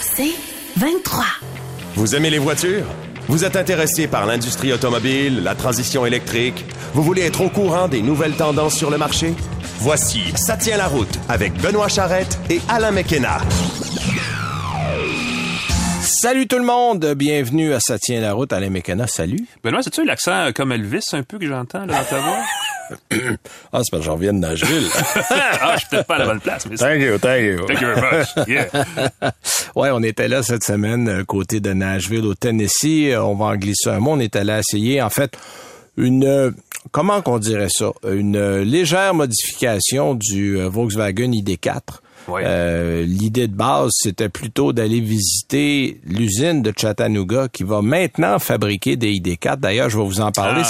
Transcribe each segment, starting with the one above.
C'est 23. Vous aimez les voitures? Vous êtes intéressé par l'industrie automobile, la transition électrique? Vous voulez être au courant des nouvelles tendances sur le marché? Voici Ça tient la route avec Benoît Charrette et Alain McKenna. Salut tout le monde, bienvenue à Ça tient la route, Alain McKenna, salut. Benoît, c'est-tu l'accent comme Elvis un peu que j'entends dans ta voix? ah, c'est parce que j'en reviens de Nashville. ah, je suis peut-être pas à la bonne place. Mais thank you, thank you. Thank you very much. Yeah. ouais, on était là cette semaine, euh, côté de Nashville, au Tennessee. Euh, on va en glisser un mot. On est allé essayer, en fait, une, euh, comment qu'on dirait ça? Une légère modification du Volkswagen ID4. Euh, l'idée de base, c'était plutôt d'aller visiter l'usine de Chattanooga qui va maintenant fabriquer des ID4. D'ailleurs, je vais vous en parler.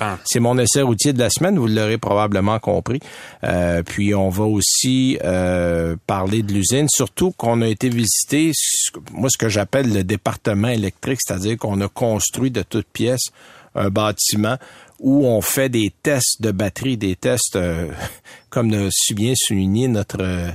Ah, c'est mon essai routier de la semaine. Vous l'aurez probablement compris. Euh, puis on va aussi euh, parler de l'usine, surtout qu'on a été visiter moi ce que j'appelle le département électrique, c'est-à-dire qu'on a construit de toutes pièces un bâtiment où on fait des tests de batterie, des tests, comme a si bien souligné notre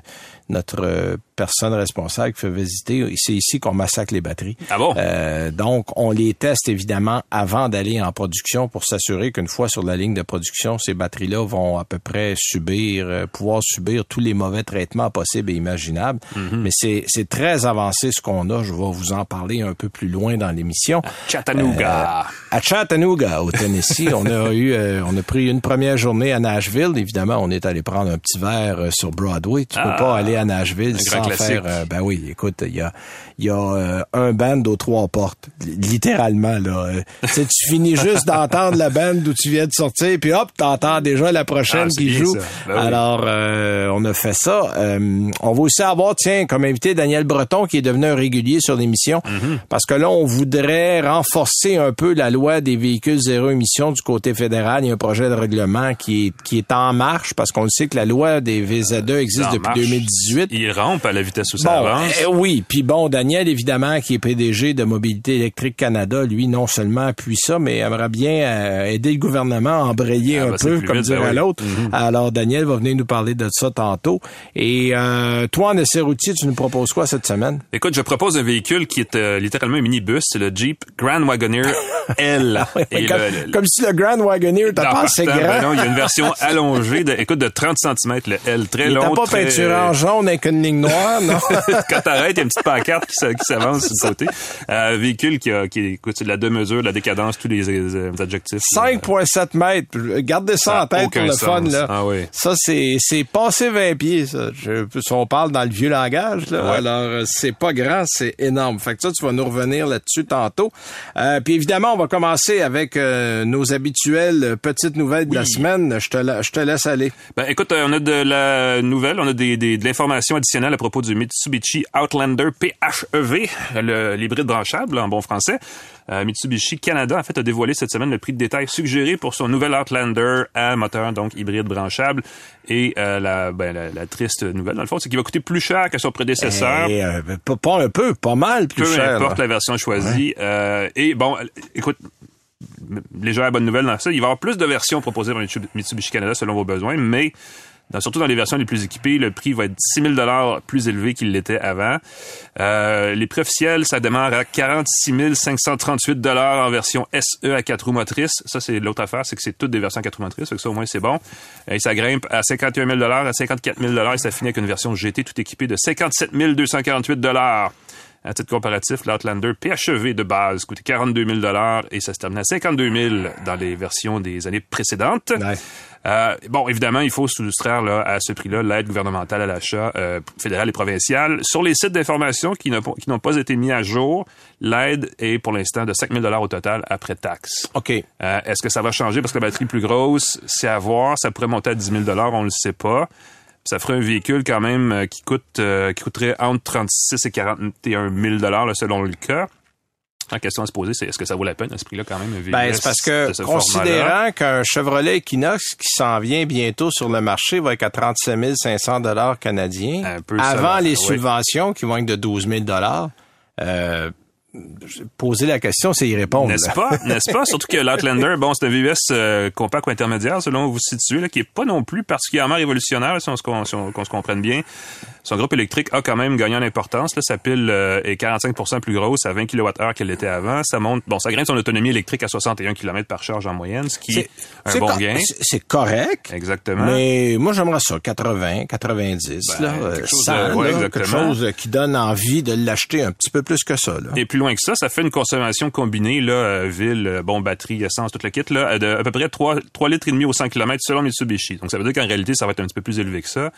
notre euh, personne responsable qui fait visiter. C'est ici qu'on massacre les batteries. Ah bon? Euh, donc, on les teste évidemment avant d'aller en production pour s'assurer qu'une fois sur la ligne de production, ces batteries-là vont à peu près subir, euh, pouvoir subir tous les mauvais traitements possibles et imaginables. Mhm. Mais c'est, très avancé ce qu'on a. Je vais vous en parler un peu plus loin dans l'émission. Chattanooga. Euh, à Chattanooga, au Tennessee, on a eu, on a pris une première journée à Nashville. Évidemment, on est allé prendre un petit verre sur Broadway. Tu peux Ah. pas aller à Nashville sans classique. faire. euh, ben oui, écoute, il y a, y a euh, un band aux trois portes, littéralement là. Euh, tu finis juste d'entendre la band d'où tu viens de sortir, puis hop, t'entends déjà la prochaine Ah, qui joue. Ben oui. Alors, euh, on a fait ça. Euh, on va aussi avoir, tiens, comme invité Daniel Breton, qui est devenu un régulier sur l'émission, Mm-hmm. parce que là, on voudrait renforcer un peu la loi des véhicules zéro émission du côté fédéral. Il y a un projet de règlement qui est, qui est en marche, parce qu'on le sait que la loi des VZ2 existe depuis marche. 2018. Il rampe à la vitesse où ça avance. euh, oui, puis bon, Daniel, évidemment, qui est PDG de Mobilité électrique Canada, lui, non seulement appuie ça, mais aimerait bien euh, aider le gouvernement à embrayer Ah, un ben, peu, comme vite, dirait ben oui. l'autre. Mhm. Alors, Daniel va venir nous parler de ça tantôt. Et euh, toi, en essai routier, tu nous proposes quoi cette semaine? Écoute, je propose un véhicule qui est euh, littéralement un minibus. C'est le Jeep Grand Wagoneer L. Et comme, le- le- comme si le Grand Wagoneer, t'as pas assez ben grand. non, il y a une version allongée de, écoute, de 30 cm, le L. Très Il long. t'a pas très- peinturé en jaune avec une ligne noire, non? Quand t'arrêtes, il y a une petite pancarte qui, s'avance sur le côté. Euh, véhicule qui a, qui écoute, de la deux-mesure, de la décadence, tous les, euh, adjectifs. 5,7 mètres. Gardez ça, Ça en tête pour le fun. Là. Ah oui. Ça, c'est, c'est passé 20 pieds, ça. Je, si on parle dans le vieux langage, là. Ouais. Alors, euh, c'est pas grand, c'est énorme. Fait que ça, tu vas nous revenir là-dessus tantôt. Euh, puis évidemment, on va commencer avec euh, nos habituelles petites nouvelles de la semaine. Je te, la- je te laisse aller. Ben, écoute, on a de la nouvelle, on a des, des- de l'information additionnelle à propos du Mitsubishi Outlander PHEV, l'hybride branchable en bon français. Euh, Mitsubishi Canada, en fait, a dévoilé cette semaine le prix de détail suggéré pour son nouvel Outlander à moteur, donc hybride branchable. Et euh, la, ben, la, la triste nouvelle, dans le fond, c'est qu'il va coûter plus cher que son prédécesseur. Et, euh, pas, pas un peu, pas mal plus peu cher. importe là. la version choisie. Et bon, écoute, légère bonne nouvelle dans ça, il va y avoir plus de versions proposées par Mitsubishi Canada selon vos besoins, mais surtout dans les versions les plus équipées, le prix va être 6 000 plus élevé qu'il l'était avant. Euh, les prix officiels, ça démarre à 46 538 en version SE à 4 roues motrices. Ça, c'est l'autre affaire, c'est que c'est toutes des versions à 4 roues motrices, que ça au moins c'est bon. Et ça grimpe à 51 000 à 54 000 et ça finit avec une version GT tout équipée de 57 248 à titre comparatif, l'Outlander PHEV de base coûtait 42 000 et ça se termine à 52 000 dans les versions des années précédentes. Ouais. Euh, bon, évidemment, il faut soustraire là, à ce prix-là l'aide gouvernementale à l'achat euh, fédérale et provinciale. Sur les sites d'information qui n'ont pas- été mis à jour, l'aide est pour l'instant de 5 000 au total après taxe. OK. Euh, Est-ce que ça va changer parce que la batterie est plus grosse? C'est à voir. Ça pourrait monter à 10 000 on le sait pas. Ça ferait un véhicule quand même euh, qui coûte euh, qui coûterait entre 36 et 41 000 là, selon le cas. La question à se poser, c'est est-ce que ça vaut la peine à ce prix-là quand même un véhicule Ben, c'est parce que, ce considérant qu'un Chevrolet Equinox qui s'en vient bientôt sur le marché va être à 37 500 canadiens, Un peu ça, avant les oui. subventions qui vont être de 12 000 euh, poser la question, c'est y répondre. N'est-ce pas? N'est-ce pas? Surtout que l'Outlander, bon, c'est un VUS euh, compact ou intermédiaire, selon où vous vous situez, là, qui est pas non plus particulièrement révolutionnaire, si on se, si comprenne bien. Son groupe électrique a quand même gagné en importance. Là, sa pile euh, est 45% plus grosse à 20 kWh qu'elle était avant. Ça monte, bon, ça grimpe son autonomie électrique à 61 km par charge en moyenne, ce qui est, un bon gain. C'est correct. Exactement. Mais moi, j'aimerais ça, 80, 90, ben, là, quelque chose, 100, ouais, là, quelque chose qui donne envie de l'acheter un petit peu plus que ça. Là. Et plus loin que ça, ça fait une consommation combinée, là, euh, ville, euh, bon, batterie, essence, tout le kit, là, de à peu près 3, 3 litres et demi au 100 km selon Mitsubishi. Donc, ça veut dire qu'en réalité, ça va être un petit peu plus élevé que ça.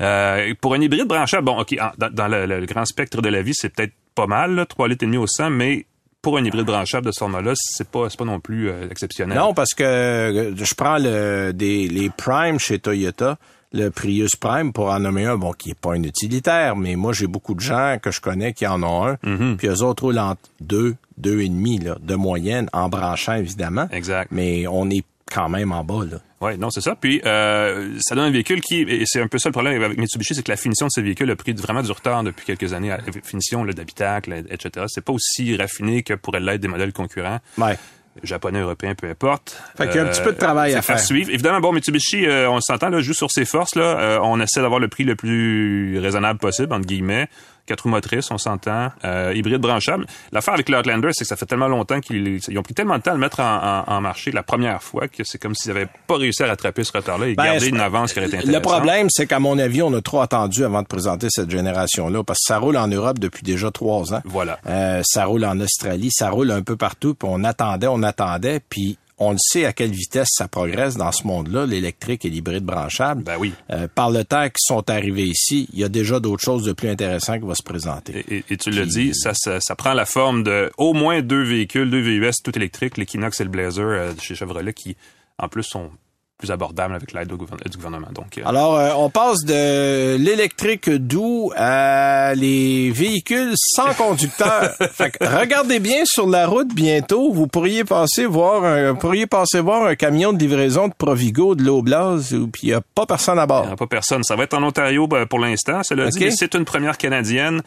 Euh, pour un hybride branchable, bon, OK, dans, le, grand spectre de la vie, c'est peut-être pas mal, là, 3 litres et demi au 100, mais pour un hybride branchable de ce format-là, c'est pas, pas non plus euh, exceptionnel. Non, parce que euh, je prends le, des, les Prime chez Toyota, le Prius Prime, pour en nommer un, bon, qui est pas un utilitaire, mais moi, j'ai beaucoup de gens que je connais qui en ont un, mm-hmm. puis eux autres roulent entre deux, deux et demi, là, de moyenne, en branchant, évidemment. Exact. Mais on est quand même en bas, là. Oui, non, c'est ça. Puis euh, ça donne un véhicule qui, et c'est un peu ça le problème avec Mitsubishi, c'est que la finition de ces véhicules a pris vraiment du retard depuis quelques années. La finition d'habitacle, etc. C'est pas aussi raffiné que pourrait l'être des modèles concurrents. Ouais japonais, européen, peu importe. Fait qu'il y a un petit peu de travail euh, à faire. suivre. Évidemment, bon, Mitsubishi, euh, on s'entend, là, joue sur ses forces, là. Euh, on essaie d'avoir le prix le plus raisonnable possible, entre guillemets quatre roues motrices, on s'entend, euh, hybride branchable. L'affaire avec l'Outlander, c'est que ça fait tellement longtemps qu'ils ont pris tellement de temps à le mettre en, en, en marché la première fois que c'est comme s'ils n'avaient pas réussi à rattraper ce retard-là et ben, garder une avance qui aurait été intéressante. Le problème, c'est qu'à mon avis, on a trop attendu avant de présenter cette génération-là parce que ça roule en Europe depuis déjà trois ans. Voilà. Euh, ça roule en Australie, ça roule un peu partout, puis on attendait, on attendait, puis on le sait à quelle vitesse ça progresse dans ce monde-là, l'électrique et l'hybride branchable. Ben oui. Euh, par le temps qu'ils sont arrivés ici, il y a déjà d'autres choses de plus intéressantes qui vont se présenter. Et, tu le dis, ça, ça, prend la forme de au moins deux véhicules, deux VUS tout électriques, l'Equinox et le Blazer euh, chez Chevrolet, qui en plus sont plus abordable avec l'aide du gouvernement. Donc, euh, Alors, euh, on passe de l'électrique doux à les véhicules sans conducteur. regardez bien sur la route bientôt. Vous pourriez passer voir un, pourriez passer voir un camion de livraison de Provigo de l'Oblast, puis il n'y a pas personne à bord. Il n'y a pas personne. Ça va être en Ontario ben, pour l'instant. Cela dit, c'est une première canadienne.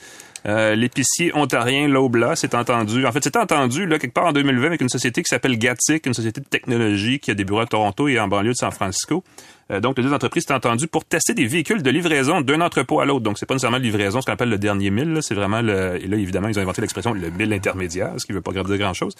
Euh, l'épicier ontarien Lobla s'est entendu. En fait, c'est entendu là quelque part en 2020 avec une société qui s'appelle Gatic, une société de technologie qui a des bureaux à Toronto et en banlieue de San Francisco. Euh, donc, les deux entreprises s'est entendu pour tester des véhicules de livraison d'un entrepôt à l'autre. Donc, c'est pas nécessairement de livraison, ce qu'on appelle le dernier mille. C'est vraiment le. Et là, évidemment, ils ont inventé l'expression le mille intermédiaire, ce qui veut pas dire grand chose.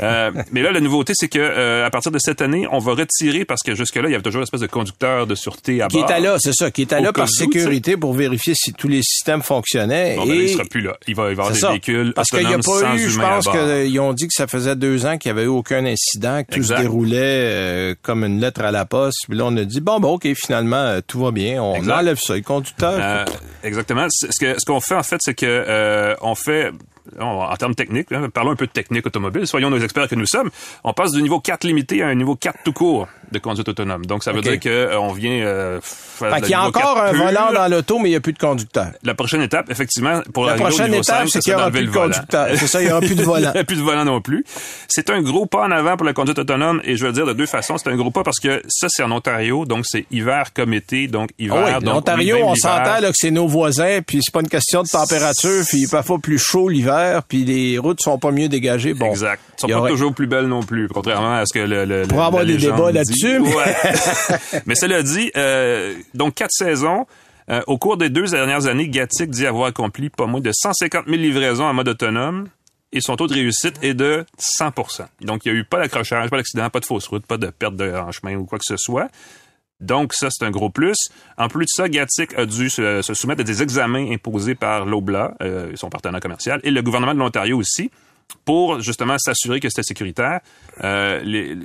Euh, mais là, la nouveauté, c'est que euh, à partir de cette année, on va retirer parce que jusque-là, il y avait toujours une espèce de conducteur de sûreté à bord. Qui était là, c'est ça, qui était là par sécurité pour vérifier si tous les systèmes fonctionnaient. Bon, ben, il sera plus là. Il va y avoir des véhicules Parce qu'il n'y a pas eu, je pense qu'ils ont dit que ça faisait deux ans qu'il n'y avait eu aucun incident, que tout se déroulait comme une lettre à la poste. Puis là, on a dit bon, bon, ok, finalement euh, tout va bien. On enlève ça. Les conducteurs. Euh, exactement. Ce que ce qu'on fait en fait, c'est que euh, on fait en termes techniques, parlons un peu de technique automobile, soyons nos experts que nous sommes, on passe du niveau 4 limité à un niveau 4 tout court de conduite autonome. Donc, ça veut dire qu'on vient euh, faire Il y a encore un volant dans l'auto, mais il n'y a plus de conducteur. La prochaine étape, effectivement, pour la prochaine étape, c'est qu'il n'y aura plus de conducteur. C'est ça, il n'y aura plus de volant. il n'y a plus de volant non plus. C'est un gros pas en avant pour la conduite autonome, et je veux dire de deux façons. C'est un gros pas parce que ça, c'est en Ontario, donc c'est hiver comme été, donc hiver. Ah Ontario, on s'entend que c'est nos voisins, puis c'est pas une question de température, puis il fait pas plus chaud l'hiver, puis les routes sont pas mieux dégagées. Bon, exact. Ils sont pas toujours plus belles non plus, contrairement à ce que le, le pour avoir des débats là-dessus. Mais... cela dit, euh, donc quatre saisons. Euh, au cours des deux dernières années, Gatic dit avoir accompli pas moins de 150 000 livraisons en mode autonome et son taux de réussite est de 100% Donc, il n'y a eu pas d'accrochage, pas d'accident, pas de fausse route, pas de perte de en chemin ou quoi que ce soit. Donc, ça, c'est un gros plus. En plus de ça, Gatic a dû se, soumettre à des examens imposés par l'OBLA, euh, son partenaire commercial, et le gouvernement de l'Ontario aussi pour justement s'assurer que c'était sécuritaire. Euh, les,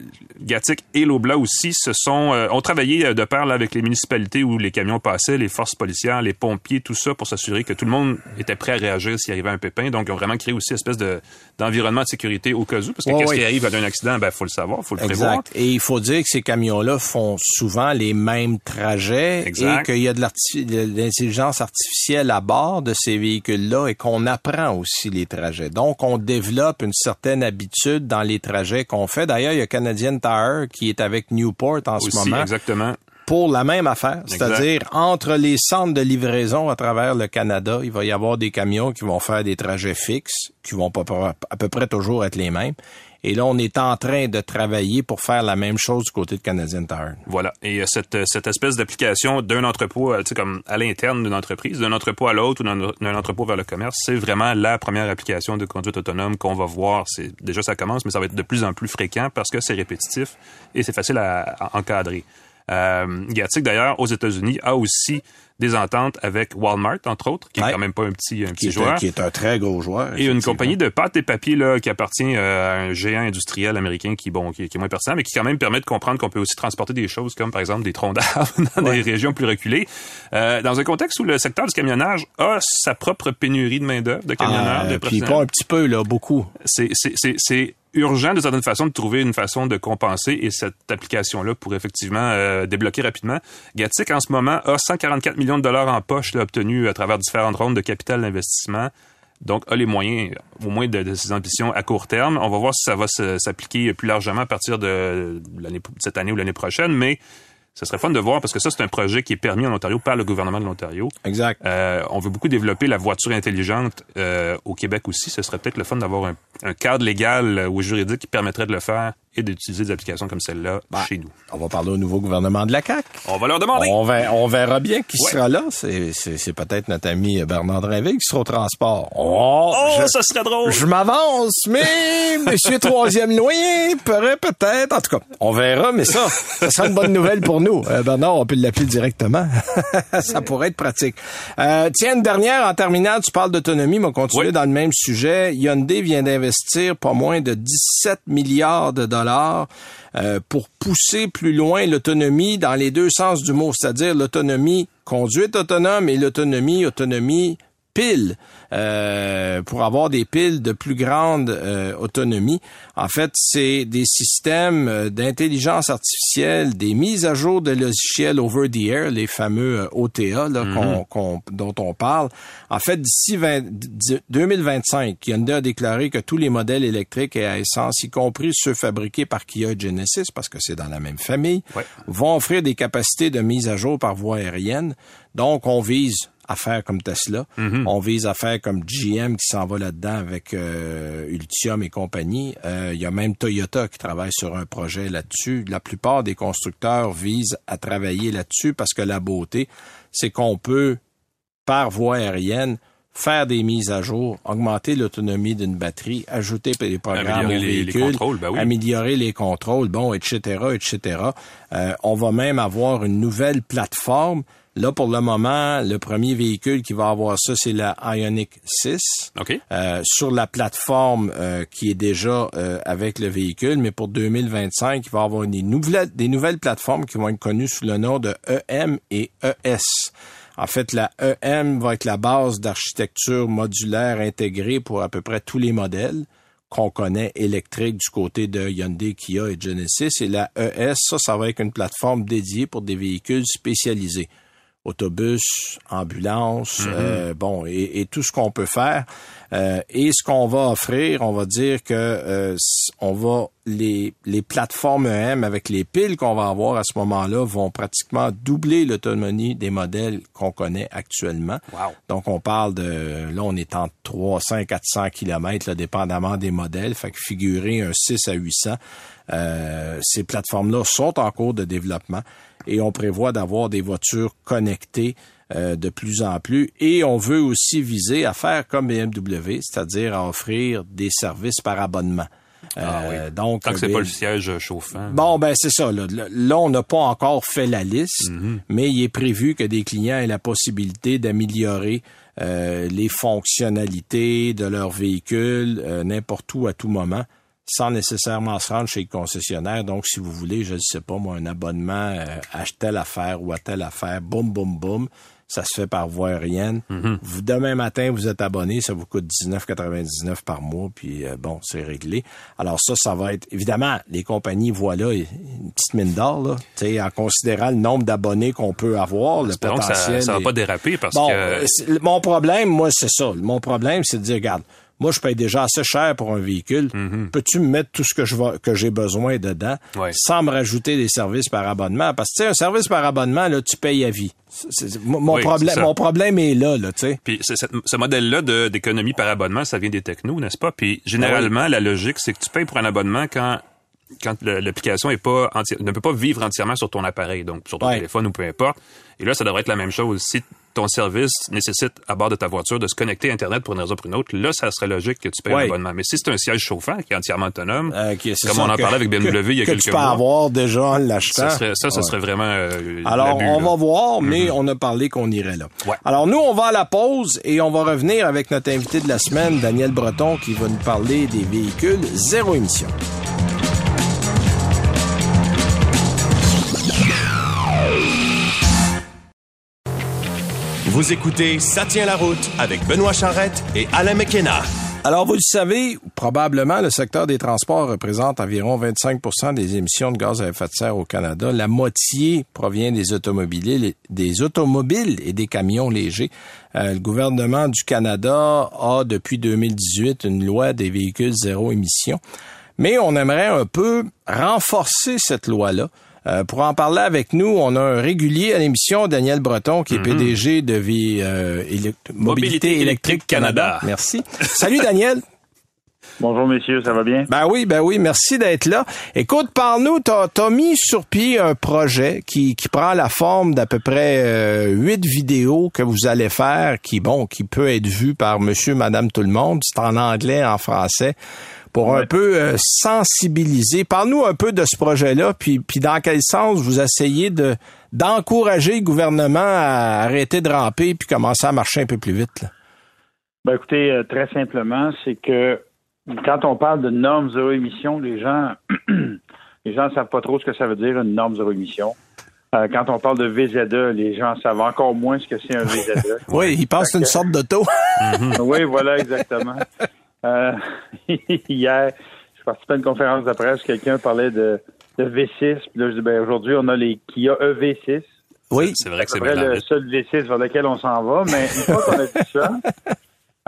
Gatic et l'Obla aussi se sont euh, ont travaillé de pair avec les municipalités où les camions passaient, les forces policières, les pompiers, tout ça pour s'assurer que tout le monde était prêt à réagir s'il arrivait un pépin. Donc ils ont vraiment créé aussi une espèce de d'environnement de sécurité au cas où parce que qu'est-ce qui arrive à un accident, ben faut le savoir, faut le exact. prévoir. Et il faut dire que ces camions-là font souvent les mêmes trajets exact. et qu'il y a de l'intelligence artificielle à bord de ces véhicules-là et qu'on apprend aussi les trajets. Donc on développe développe une certaine habitude dans les trajets qu'on fait. D'ailleurs, il y a Canadian Tire qui est avec Newport en ce moment. Exactement pour la même affaire, c'est-à-dire entre les centres de livraison à travers le Canada, il va y avoir des camions qui vont faire des trajets fixes, qui vont à peu près toujours être les mêmes. Et là, on est en train de travailler pour faire la même chose du côté de Canadian Tire. Voilà. Et euh, cette, cette espèce d'application d'un entrepôt, euh, tu sais, comme à l'interne d'une entreprise, d'un entrepôt à l'autre ou d'un entrepôt vers le commerce, c'est vraiment la première application de conduite autonome qu'on va voir. C'est déjà ça commence, mais ça va être de plus en plus fréquent parce que c'est répétitif et c'est facile à, encadrer. Euh, d'ailleurs, aux États-Unis, a aussi des ententes avec Walmart, entre autres, qui est quand même pas un petit, un petit joueur. qui est un très gros joueur. Et une compagnie de pâtes et papiers là, qui appartient euh, à un géant industriel américain qui, bon, qui, est moins pertinent, mais qui quand même permet de comprendre qu'on peut aussi transporter des choses comme, par exemple, des troncs d'arbres dans des régions plus reculées. Euh, dans un contexte où le secteur du camionnage a sa propre pénurie de main-d'œuvre, de camionneurs, ah, de Puis pas un petit peu, là, beaucoup. C'est, c'est, c'est urgent de certaine façon de trouver une façon de compenser et cette application-là pourrait effectivement euh, débloquer rapidement. Gatic, en ce moment, a 144 millions de dollars en poche là, obtenus à travers différentes rondes de capital d'investissement. Donc, a les moyens, au moins, de, de, ses ambitions à court terme. On va voir si ça va s'appliquer plus largement à partir de l'année, cette année ou l'année prochaine, mais ce serait fun de voir parce que ça, c'est un projet qui est permis en Ontario par le gouvernement de l'Ontario. Exact. Euh, on veut beaucoup développer la voiture intelligente euh, au Québec aussi. Ce serait peut-être le fun d'avoir un, un, cadre légal ou juridique qui permettrait de le faire et d'utiliser des applications comme celle-là bah, chez nous. On va parler au nouveau gouvernement de la CAQ. On va leur demander. On, on verra bien qui sera là. C'est peut-être notre ami Bernard Drinville qui sera au transport. Oh, oh ça serait drôle. Je m'avance, mais Monsieur Troisième Loyer pourrait peut-être. En tout cas, on verra, mais ça, ça sera une bonne nouvelle pour nous. Euh, Bernard, on peut l'appeler directement. ça pourrait être pratique. Euh, tiens, une dernière en terminant, tu parles d'autonomie, mais on continue dans le même sujet. Hyundai vient d'investir pas moins de 17 milliards de dollars euh, pour pousser plus loin l'autonomie dans les deux sens du mot, c'est-à-dire l'autonomie conduite autonome et l'autonomie autonomie pile. Euh, pour avoir des piles de plus grande euh, autonomie. En fait, c'est des systèmes euh, d'intelligence artificielle, des mises à jour de logiciels over the air, les fameux OTA là, mm-hmm. dont on parle. En fait, d'ici 2025, Hyundai a déclaré que tous les modèles électriques et à essence, y compris ceux fabriqués par Kia et Genesis, parce que c'est dans la même famille, vont offrir des capacités de mise à jour par voie aérienne. Donc, on vise à faire comme Tesla. Mm-hmm. On vise à faire comme GM qui s'en va là-dedans avec euh, Ultium et compagnie. Euh, il y a même Toyota qui travaille sur un projet là-dessus. La plupart des constructeurs visent à travailler là-dessus parce que la beauté, c'est qu'on peut, par voie aérienne, faire des mises à jour, augmenter l'autonomie d'une batterie, ajouter des programmes améliorer aux véhicules, les, contrôles, ben oui. améliorer les contrôles, bon, etc., etc. Euh, on va même avoir une nouvelle plateforme Là, pour le moment, le premier véhicule qui va avoir ça, c'est la Ioniq 6. Euh, sur la plateforme euh, qui est déjà euh, avec le véhicule, mais pour 2025, il va y avoir des nouvelles, des nouvelles plateformes qui vont être connues sous le nom de EM et ES. En fait, la EM va être la base d'architecture modulaire intégrée pour à peu près tous les modèles qu'on connaît électriques du côté de Hyundai, Kia et Genesis. Et la ES, ça, ça va être une plateforme dédiée pour des véhicules spécialisés autobus, ambulance, mhm. euh, bon, et, tout ce qu'on peut faire. Euh, et ce qu'on va offrir, on va dire que euh, on va les, les plateformes EM avec les piles qu'on va avoir à ce moment-là vont pratiquement doubler l'autonomie des modèles qu'on connaît actuellement. Donc on parle de là on est en 300 400 km là, dépendamment des modèles, fait que figurer un 6 à 800 euh, ces plateformes-là sont en cours de développement et on prévoit d'avoir des voitures connectées euh, de plus en plus. Et on veut aussi viser à faire comme BMW, c'est-à-dire à offrir des services par abonnement. Ah euh, donc, Tant que c'est pas le siège chauffant. Bon, ben c'est ça. Là, là on n'a pas encore fait la liste, mm-hmm. mais il est prévu que des clients aient la possibilité d'améliorer les fonctionnalités de leur véhicule n'importe où à tout moment sans nécessairement se rendre chez le concessionnaire. Donc, si vous voulez, je ne sais pas, moi, un abonnement euh, à telle affaire ou à telle affaire, boum, boum, boum, ça se fait par voie aérienne. Vous, demain matin, vous êtes abonné, ça vous coûte 19,99 par mois, puis euh, bon, c'est réglé. Alors ça, ça va être... Évidemment, les compagnies voient là une petite mine d'or, là, en considérant le nombre d'abonnés qu'on peut avoir, le potentiel... ça, ça va pas déraper parce que... mon problème, moi, c'est ça. Mon problème, c'est de dire, regarde, moi, je paye déjà assez cher pour un véhicule. Peux-tu me mettre tout ce que je que j'ai besoin dedans Ouais. sans me rajouter des services par abonnement? Parce que, tu sais, un service par abonnement, là, tu payes à vie. Mon, Oui, problème, mon problème est là, là, tu sais. Puis cette- ce modèle-là de- d'économie par abonnement, ça vient des technos, n'est-ce pas? Puis généralement, la logique, c'est que tu payes pour un abonnement quand quand l'application est pas ne peut pas vivre entièrement sur ton appareil, donc sur ton Ouais. téléphone ou peu importe. Et là, ça devrait être la même chose. Si ton service nécessite à bord de ta voiture de se connecter à Internet pour une raison ou pour une autre, là, ça serait logique que tu payes Ouais. un abonnement. Mais si c'est un siège chauffant qui est entièrement autonome, Euh, qui- comme on en que- parlait avec BMW il y a que quelques tu peux mois, avoir déjà en l'achetant. ça serait, ça, ça Ouais. serait vraiment euh, Alors, on là. va voir, mais on a parlé qu'on irait là. Ouais. Alors, nous, on va à la pause et on va revenir avec notre invité de la semaine, Daniel Breton, qui va nous parler des véhicules zéro émission. Vous écoutez Ça tient la route avec Benoît Charrette et Alain McKenna. Alors, vous le savez, probablement, le secteur des transports représente environ 25% des émissions de gaz à effet de serre au Canada. La moitié provient des automobiles, et des camions légers. Euh, le gouvernement du Canada a, depuis 2018, une loi des véhicules zéro émission. Mais on aimerait un peu renforcer cette loi-là. Euh, pour en parler avec nous, on a un régulier à l'émission, Daniel Breton, qui est PDG de Vie, euh, Mobilité électrique Canada. Canada. Merci. Salut Daniel. Bonjour messieurs, ça va bien? Ben oui, ben oui, merci d'être là. Écoute, parle-nous, t'as as mis sur pied un projet qui, qui prend la forme d'à peu près euh, huit vidéos que vous allez faire, qui bon, qui peut être vu par Monsieur, Madame, tout le monde. C'est en anglais, en français, pour un peu euh, sensibiliser. Parle-nous un peu de ce projet-là, puis puis dans quel sens vous essayez de d'encourager le gouvernement à arrêter de ramper puis commencer à marcher un peu plus vite. Là? Ben écoutez, euh, très simplement, c'est que quand on parle de normes zéro émission, les gens les gens ne savent pas trop ce que ça veut dire une norme zéro émission. Euh, quand on parle de VZE, les gens savent encore moins ce que c'est un VZE. Oui, il pense que c'est une sorte d'auto. oui, voilà, exactement. Euh, hier, je participais à une conférence de presse, quelqu'un parlait de, de V6, puis là, je dis, ben aujourd'hui, on a les Kia EV6. oui. C'est vrai que C'est c'est vrai bien le seul V6 vers lequel on s'en va, mais une fois qu'on a dit ça,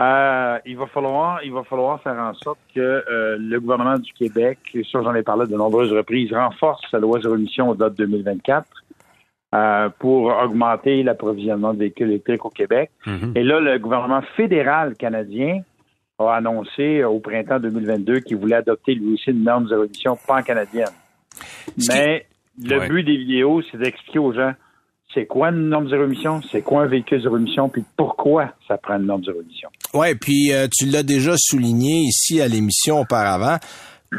euh, il va falloir il va falloir faire en sorte que euh, le gouvernement du Québec, ça j'en ai parlé de nombreuses reprises, renforce sa loi zéro émission au date 2024 euh, pour augmenter l'approvisionnement de véhicules électriques au Québec. Mhm. Et là, le gouvernement fédéral canadien a annoncé euh, au printemps 2022 qu'il voulait adopter lui aussi une norme zéro émission pan-canadienne. Qui- Mais le Ouais. but des vidéos, c'est d'expliquer aux gens c'est quoi une norme zéro émission, c'est quoi un véhicule zéro émission, puis pourquoi ça prend une norme zéro émission. Ouais, puis euh, tu l'as déjà souligné ici à l'émission auparavant.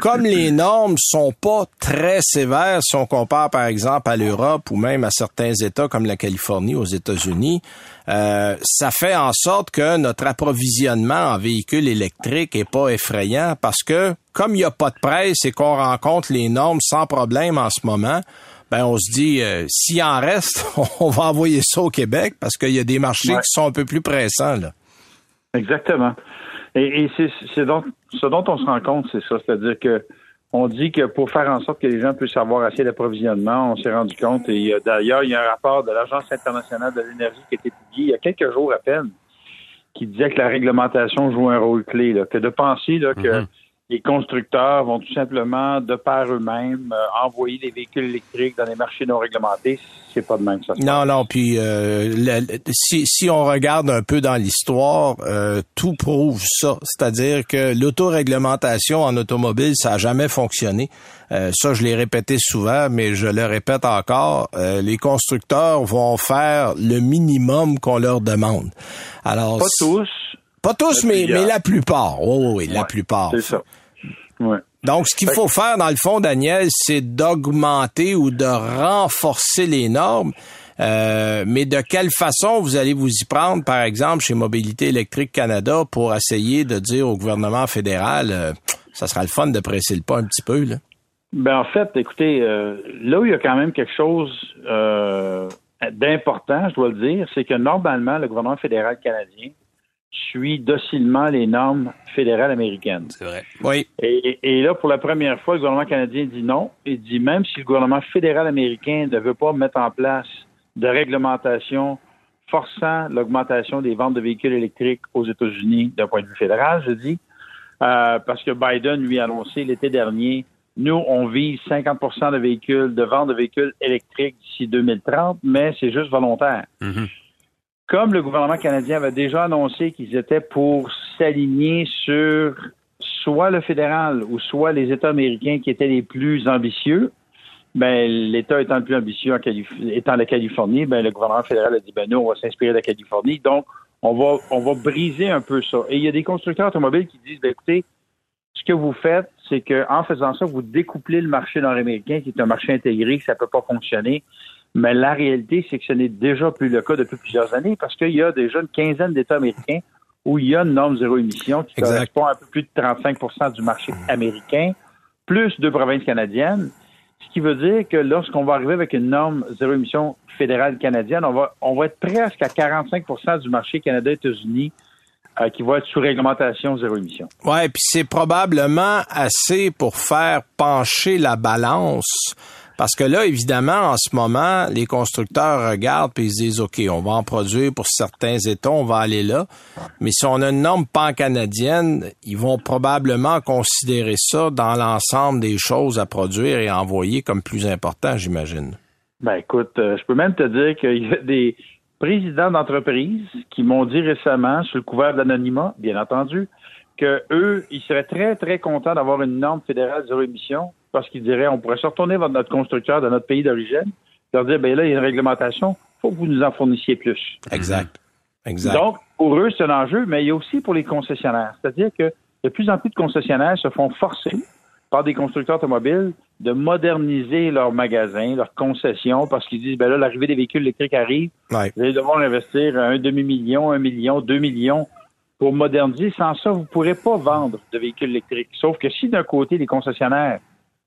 Comme les normes sont pas très sévères si on compare par exemple à l'Europe ou même à certains États comme la Californie aux États-Unis, euh, ça fait en sorte que notre approvisionnement en véhicules électriques est pas effrayant parce que comme il n'y a pas de presse et qu'on rencontre les normes sans problème en ce moment, ben on se dit euh, s'il en reste, on va envoyer ça au Québec parce qu'il y a des marchés Ouais. qui sont un peu plus pressants là. Exactement. Et, et c'est ce dont on se rend compte, c'est ça, c'est-à-dire que on dit que pour faire en sorte que les gens puissent avoir assez d'approvisionnement, on s'est rendu compte, et d'ailleurs, il y a un rapport de l'Agence internationale de l'énergie qui a été publié il y a quelques jours à peine, qui disait que la réglementation joue un rôle clé, là, que de penser là, que Mhm. les constructeurs vont tout simplement, de par eux-mêmes, euh, envoyer des véhicules électriques dans les marchés non réglementés, c'est pas de même que ça se Non, non, puis euh, le- le- si, si on regarde un peu dans l'histoire, euh, tout prouve ça. C'est-à-dire que l'autoréglementation en automobile, ça a jamais fonctionné. Euh, ça, je l'ai répété souvent, mais je le répète encore. euh, les constructeurs vont faire le minimum qu'on leur demande. Alors, Pas tous, Pas tous, mais, mais la plupart. Oui, oui, oui, la Ouais, plupart. c'est ça. Ouais. Donc, ce qu'il faut faire, dans le fond, Daniel, c'est d'augmenter ou de renforcer les normes. Euh, mais de quelle façon vous allez vous y prendre, par exemple, chez Mobilité électrique Canada, pour essayer de dire au gouvernement fédéral, euh, ça sera le fun de presser le pas un petit peu, là? Ben en fait, écoutez, euh, là où il y a quand même quelque chose euh, d'important, je dois le dire, c'est que normalement, le gouvernement fédéral canadien suit docilement les normes fédérales américaines. C'est vrai. Oui. Et, et là, pour la première fois, le gouvernement canadien dit non. Il dit même si le gouvernement fédéral américain ne veut pas mettre en place de réglementation forçant l'augmentation des ventes de véhicules électriques aux États-Unis d'un point de vue fédéral, je dis, euh, parce que Biden lui a annoncé l'été dernier, nous, on vise 50% de véhicules, de ventes de véhicules électriques d'ici 2030, mais c'est juste volontaire. Mhm. Comme le gouvernement canadien avait déjà annoncé qu'ils étaient pour s'aligner sur soit le fédéral ou soit les États américains qui étaient les plus ambitieux, ben, l'État étant le plus ambitieux en étant la Californie, ben, le gouvernement fédéral a dit, ben, nous, on va s'inspirer de la Californie. Donc, on va, on va briser un peu ça. Et il y a des constructeurs automobiles qui disent, ben, écoutez, ce que vous faites, c'est qu'en faisant ça, vous découplez le marché nord-américain, qui est un marché intégré, que ça peut pas fonctionner. Mais la réalité, c'est que ce n'est déjà plus le cas depuis plusieurs années parce qu'il y a déjà une quinzaine d'États américains où il y a une norme zéro émission qui correspond à un peu plus de 35% du marché américain, plus deux provinces canadiennes. Ce qui veut dire que lorsqu'on va arriver avec une norme zéro émission fédérale canadienne, on va, on va être presque à 45% du marché Canada-États-Unis euh, qui va être sous réglementation zéro émission. Ouais, puis c'est probablement assez pour faire pencher la balance parce que là, évidemment, en ce moment, les constructeurs regardent et ils se disent, OK, on va en produire pour certains États, on va aller là. Mais si on a une norme pan-canadienne, ils vont probablement considérer ça dans l'ensemble des choses à produire et à envoyer comme plus important, j'imagine. Ben écoute, euh, je peux même te dire qu'il y a des présidents d'entreprises qui m'ont dit récemment, sous le couvert de l'anonymat, bien entendu, que eux, ils seraient très, très contents d'avoir une norme fédérale zéro émission parce qu'ils diraient on pourrait se retourner vers notre constructeur de notre pays d'origine, leur dire ben là, il y a une réglementation, il faut que vous nous en fournissiez plus. Exact. Exact. Donc, pour eux, c'est un enjeu, mais il y a aussi pour les concessionnaires. C'est-à-dire que de plus en plus de concessionnaires se font forcer par des constructeurs automobiles de moderniser leurs magasins, leurs concessions, parce qu'ils disent, ben là, l'arrivée des véhicules électriques arrive, Ouais. vous allez devoir investir un demi-million, un million, deux millions pour moderniser. Sans ça, vous ne pourrez pas vendre de véhicules électriques. Sauf que si d'un côté, les concessionnaires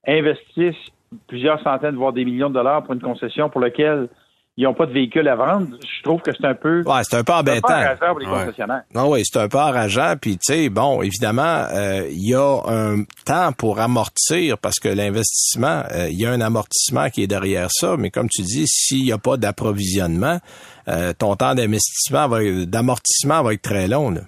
investissent plusieurs centaines, voire des millions de dollars pour une concession pour laquelle ils n'ont pas de véhicule à vendre, je trouve que c'est un peu, Ouais, c'est un peu c'est un peu embêtant. pour les Ouais. concessionnaires. Non, oui, c'est un peu enrageant. Puis, tu sais, bon, évidemment, euh, il y a un temps pour amortir parce que l'investissement, euh, il y a un amortissement qui est derrière ça. Mais comme tu dis, s'il n'y a pas d'approvisionnement, euh, ton temps d'investissement, va être- d'amortissement va être très long. Là.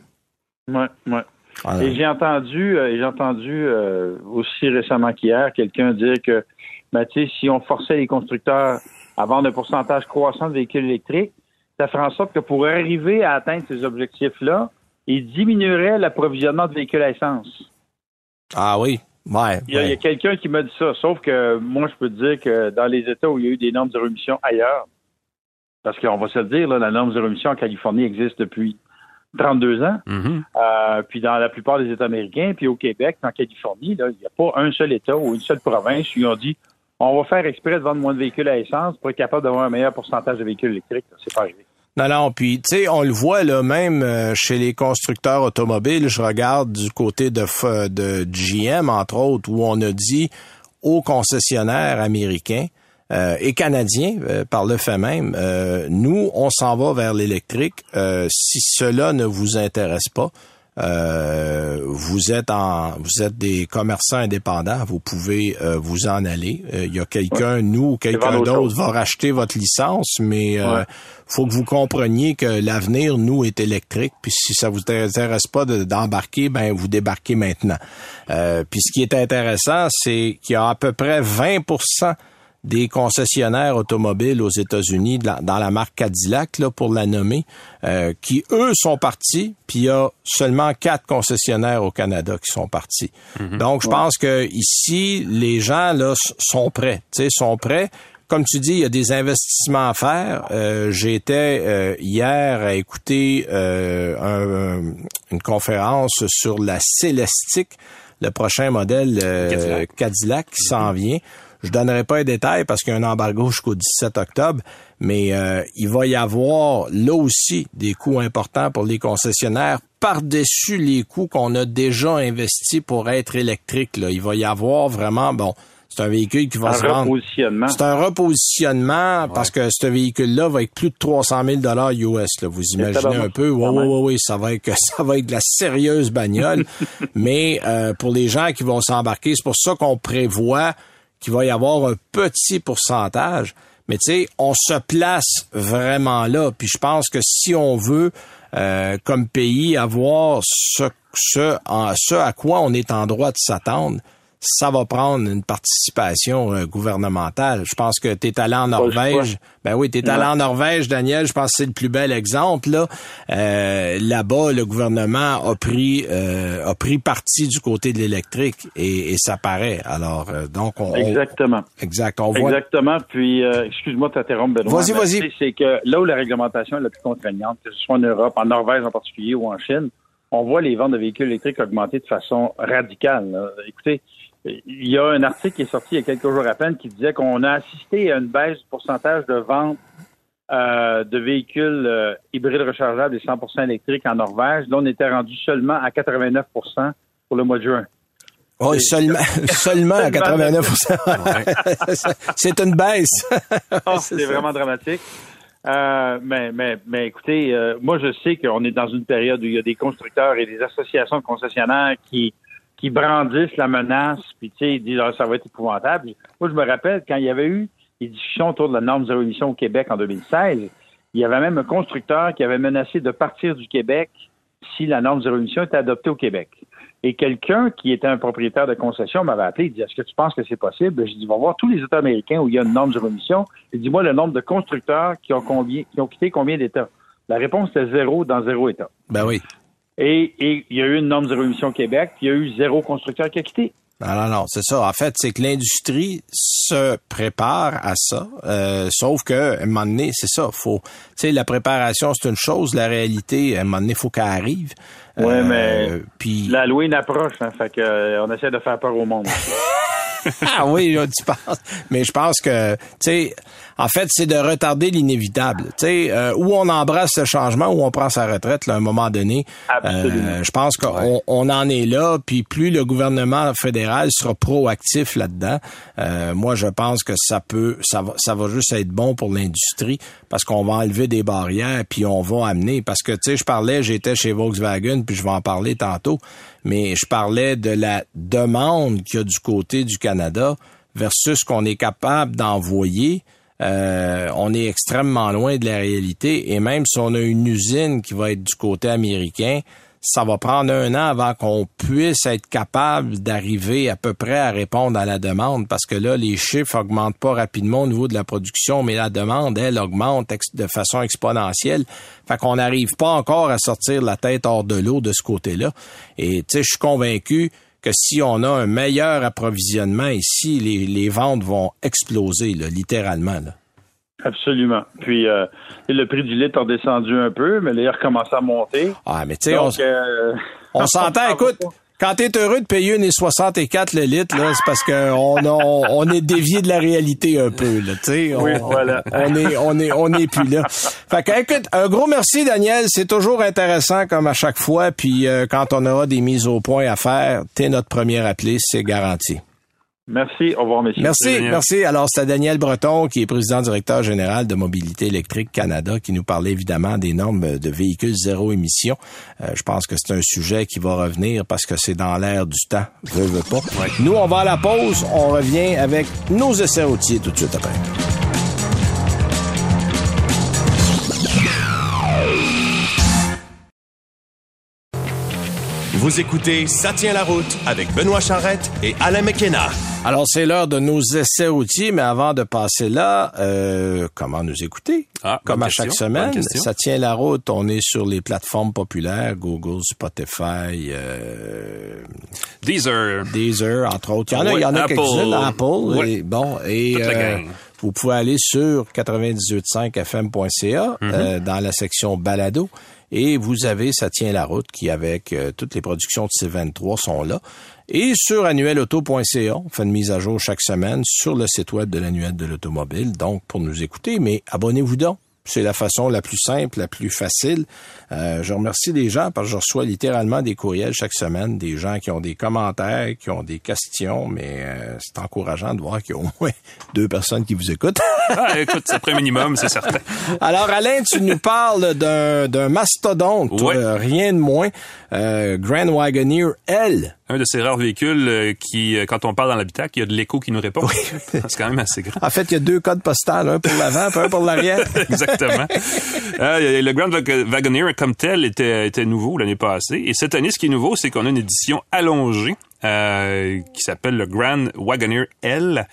Ouais, ouais. Alors, Et j'ai entendu, euh, j'ai entendu euh, aussi récemment qu'hier quelqu'un dire que, ben, si on forçait les constructeurs à vendre un pourcentage croissant de véhicules électriques, ça ferait en sorte que pour arriver à atteindre ces objectifs-là, ils diminueraient l'approvisionnement de véhicules à essence. ah oui, ouais. Il y a, quelqu'un qui m'a dit ça, sauf que moi, je peux te dire que dans les États où il y a eu des normes zéro émission ailleurs, parce qu'on va se le dire, là, la norme zéro émission en Californie existe depuis 32 ans. Mhm. Euh, puis dans la plupart des États américains, puis au Québec, en Californie, il n'y a pas un seul État ou une seule province où ils ont dit on va faire exprès de vendre moins de véhicules à essence pour être capable d'avoir un meilleur pourcentage de véhicules électriques. C'est pas arrivé. Non, non, puis tu sais, on le voit là même euh, chez les constructeurs automobiles. Je regarde du côté de, F- de GM, entre autres, où on a dit aux concessionnaires américains euh, et canadiens, euh, par le fait même, euh, nous, on s'en va vers l'électrique. Euh, si cela ne vous intéresse pas, euh, vous êtes en, vous êtes des commerçants indépendants, vous pouvez euh, vous en aller. Euh, Il y a quelqu'un, nous ou quelqu'un d'autre va racheter votre licence, mais euh, Ouais. faut que vous compreniez que l'avenir, nous, est électrique. Puis si ça vous intéresse pas de- d'embarquer, ben vous débarquez maintenant. Euh, puis ce qui est intéressant, c'est qu'il y a à peu près 20 des concessionnaires automobiles aux États-Unis, dans la marque Cadillac, là, pour la nommer, euh, qui, eux, sont partis, puis il y a seulement quatre concessionnaires au Canada qui sont partis. Donc, je pense que ici, les gens, là, sont prêts, tu sais, sont prêts. Comme tu dis, il y a des investissements à faire. Euh, J'étais euh, hier à écouter euh, un- un- une conférence sur la Célestique, le prochain modèle euh, Cadillac. Cadillac qui s'en vient. Je donnerai pas un détail parce qu'il y a un embargo jusqu'au 17 octobre, mais euh, il va y avoir là aussi des coûts importants pour les concessionnaires par-dessus les coûts qu'on a déjà investis pour être électrique. Là. Il va y avoir vraiment, bon, c'est un véhicule qui va Un se repositionnement. C'est un repositionnement parce que ce véhicule-là va être plus de 300 000 dollars US. Là. Vous imaginez un peu. Oui, oui, oui, ça va être ça va être de la sérieuse bagnole. Mais euh, pour les gens qui vont s'embarquer, c'est pour ça qu'on prévoit qu'il va y avoir un petit pourcentage. Mais tu sais, on se place vraiment là. Puis je pense que si on veut, euh, comme pays, avoir ce, ce, à quoi on est en droit de s'attendre, ça va prendre une participation euh, gouvernementale. Je pense que tu es allé en Norvège. Ben oui, tu es allé en Norvège, Daniel. Je pense que c'est le plus bel exemple. Là, euh, là-bas, le gouvernement a pris euh, a pris parti du côté de l'électrique et, et, ça paraît. Alors, donc on exactement. exact. On voit... Exactement. Puis, excuse-moi de t'interrompre, Benoît. Vas-y, vas-y. C'est que là où la réglementation est la plus contraignante, que ce soit en Europe, en Norvège en particulier ou en Chine, on voit les ventes de véhicules électriques augmenter de façon radicale. Là. Écoutez, il y a un article qui est sorti il y a quelques jours à peine qui disait qu'on a assisté à une baisse du pourcentage de vente euh, de véhicules euh, hybrides rechargeables et 100% électriques en Norvège. Là, on était rendu seulement à 89% pour le mois de juin. Oui, seulement, seulement à 89% C'est une baisse. oh, c'est vraiment dramatique. Euh, mais, mais, mais écoutez, euh, moi, je sais qu'on est dans une période où il y a des constructeurs et des associations de concessionnaires qui qui brandissent la menace, puis tu sais, ils disent ah, ça va être épouvantable. Moi, je me rappelle quand il y avait eu les discussions autour de la norme zéro émission au Québec en 2016, il y avait même un constructeur qui avait menacé de partir du Québec si la norme zéro émission était adoptée au Québec. Et quelqu'un qui était un propriétaire de concession m'avait appelé, il dit Est-ce que tu penses que c'est possible? Je dis Va voir tous les États américains où il y a une norme zéro émission. Il dit Moi, le nombre de constructeurs qui ont combien qui ont quitté combien d'États? La réponse était zéro dans zéro État. Ben oui. Et, il y a eu une norme zéro émission Québec, puis il y a eu zéro constructeur qui a quitté. Non, non, non, c'est ça. En fait, c'est que l'industrie se prépare à ça. Euh, sauf que, à un moment donné, c'est ça. Faut, tu sais, la préparation, c'est une chose. La réalité, à un moment donné, faut qu'elle arrive. Oui, euh, mais puis... l'Halloween approche, hein, fait que, euh, on essaie de faire peur au monde. ah oui, tu penses. Mais je pense que, tu sais, en fait, c'est de retarder l'inévitable. Tu sais, euh, où on embrasse ce changement, où on prend sa retraite, là, à un moment donné. Euh, je pense qu'on on en est là. Puis plus le gouvernement fédéral sera proactif là-dedans, euh, moi, je pense que ça peut, ça va, ça va juste être bon pour l'industrie parce qu'on va enlever des barrières puis on va amener. Parce que, tu sais, je parlais, j'étais chez Volkswagen, puis je vais en parler tantôt, mais je parlais de la demande qu'il y a du côté du Canada versus ce qu'on est capable d'envoyer. Euh, on est extrêmement loin de la réalité. Et même si on a une usine qui va être du côté américain, ça va prendre un an avant qu'on puisse être capable d'arriver à peu près à répondre à la demande parce que là, les chiffres augmentent pas rapidement au niveau de la production, mais la demande, elle, augmente de façon exponentielle. Fait qu'on n'arrive pas encore à sortir la tête hors de l'eau de ce côté-là. Et tu sais, je suis convaincu que si on a un meilleur approvisionnement ici, les, ventes vont exploser, littéralement. Absolument. Puis euh, le prix du litre a descendu un peu, mais là, il a recommencé à monter. Ah, mais tu sais, on, euh, on s'entend, écoute, quand tu es heureux de payer une 64 le litre, là, c'est parce qu'on on, est dévié de la réalité un peu, là, tu sais. Oui, voilà. On est, on est, on est plus là. Fait que, écoute, un gros merci, Daniel. C'est toujours intéressant, comme à chaque fois. Puis, euh, quand on aura des mises au point à faire, t'es notre premier appelé, c'est garanti. Merci. Au revoir, messieurs. Merci, merci. Alors, c'est Daniel Breton, qui est président directeur général de Mobilité électrique Canada, qui nous parlait évidemment des normes de véhicules zéro émission. Euh, je pense que c'est un sujet qui va revenir parce que c'est dans l'air du temps. Je veux pas. Nous, on va à la pause. On revient avec nos essais routiers tout de suite après. Vous écoutez Ça tient la route avec Benoît Charrette et Alain McKenna. Alors, c'est l'heure de nos essais routiers, mais avant de passer là, euh, comment nous écouter? Ah, Comme à chaque semaine, ça tient la route. On est sur les plateformes populaires, Google, Spotify, euh, Deezer. Deezer, entre autres. Il y en a, il y en a quelques-unes, Apple. Et, bon, et euh, vous pouvez aller sur 98.5fm.ca mm-hmm. euh, dans la section balado. Et vous avez Ça tient la route qui, avec euh, toutes les productions de C23, sont là. Et sur annuelauto.ca, on fait une mise à jour chaque semaine sur le site web de l'annuel de l'automobile, donc pour nous écouter, mais abonnez-vous donc. C'est la façon la plus simple, la plus facile. Euh, je remercie les gens parce que je reçois littéralement des courriels chaque semaine, des gens qui ont des commentaires, qui ont des questions, mais euh, c'est encourageant de voir qu'il y a au moins deux personnes qui vous écoutent. ah, écoute, c'est près minimum, c'est certain. Alors Alain, tu nous parles d'un, d'un mastodonte, euh, rien de moins, Grand Wagoneer L. un de ces rares véhicules euh, qui, euh, quand on parle dans l'habitacle, il y a de l'écho qui nous répond. c'est quand même assez grand. En fait, il y a deux codes postales, un pour l'avant, un pour l'arrière. Exactement. Euh, le Grand Wagoneer comme tel était, était nouveau l'année passée. Et cette année, ce qui est nouveau, c'est qu'on a une édition allongée euh, qui s'appelle le Grand Wagoneer L.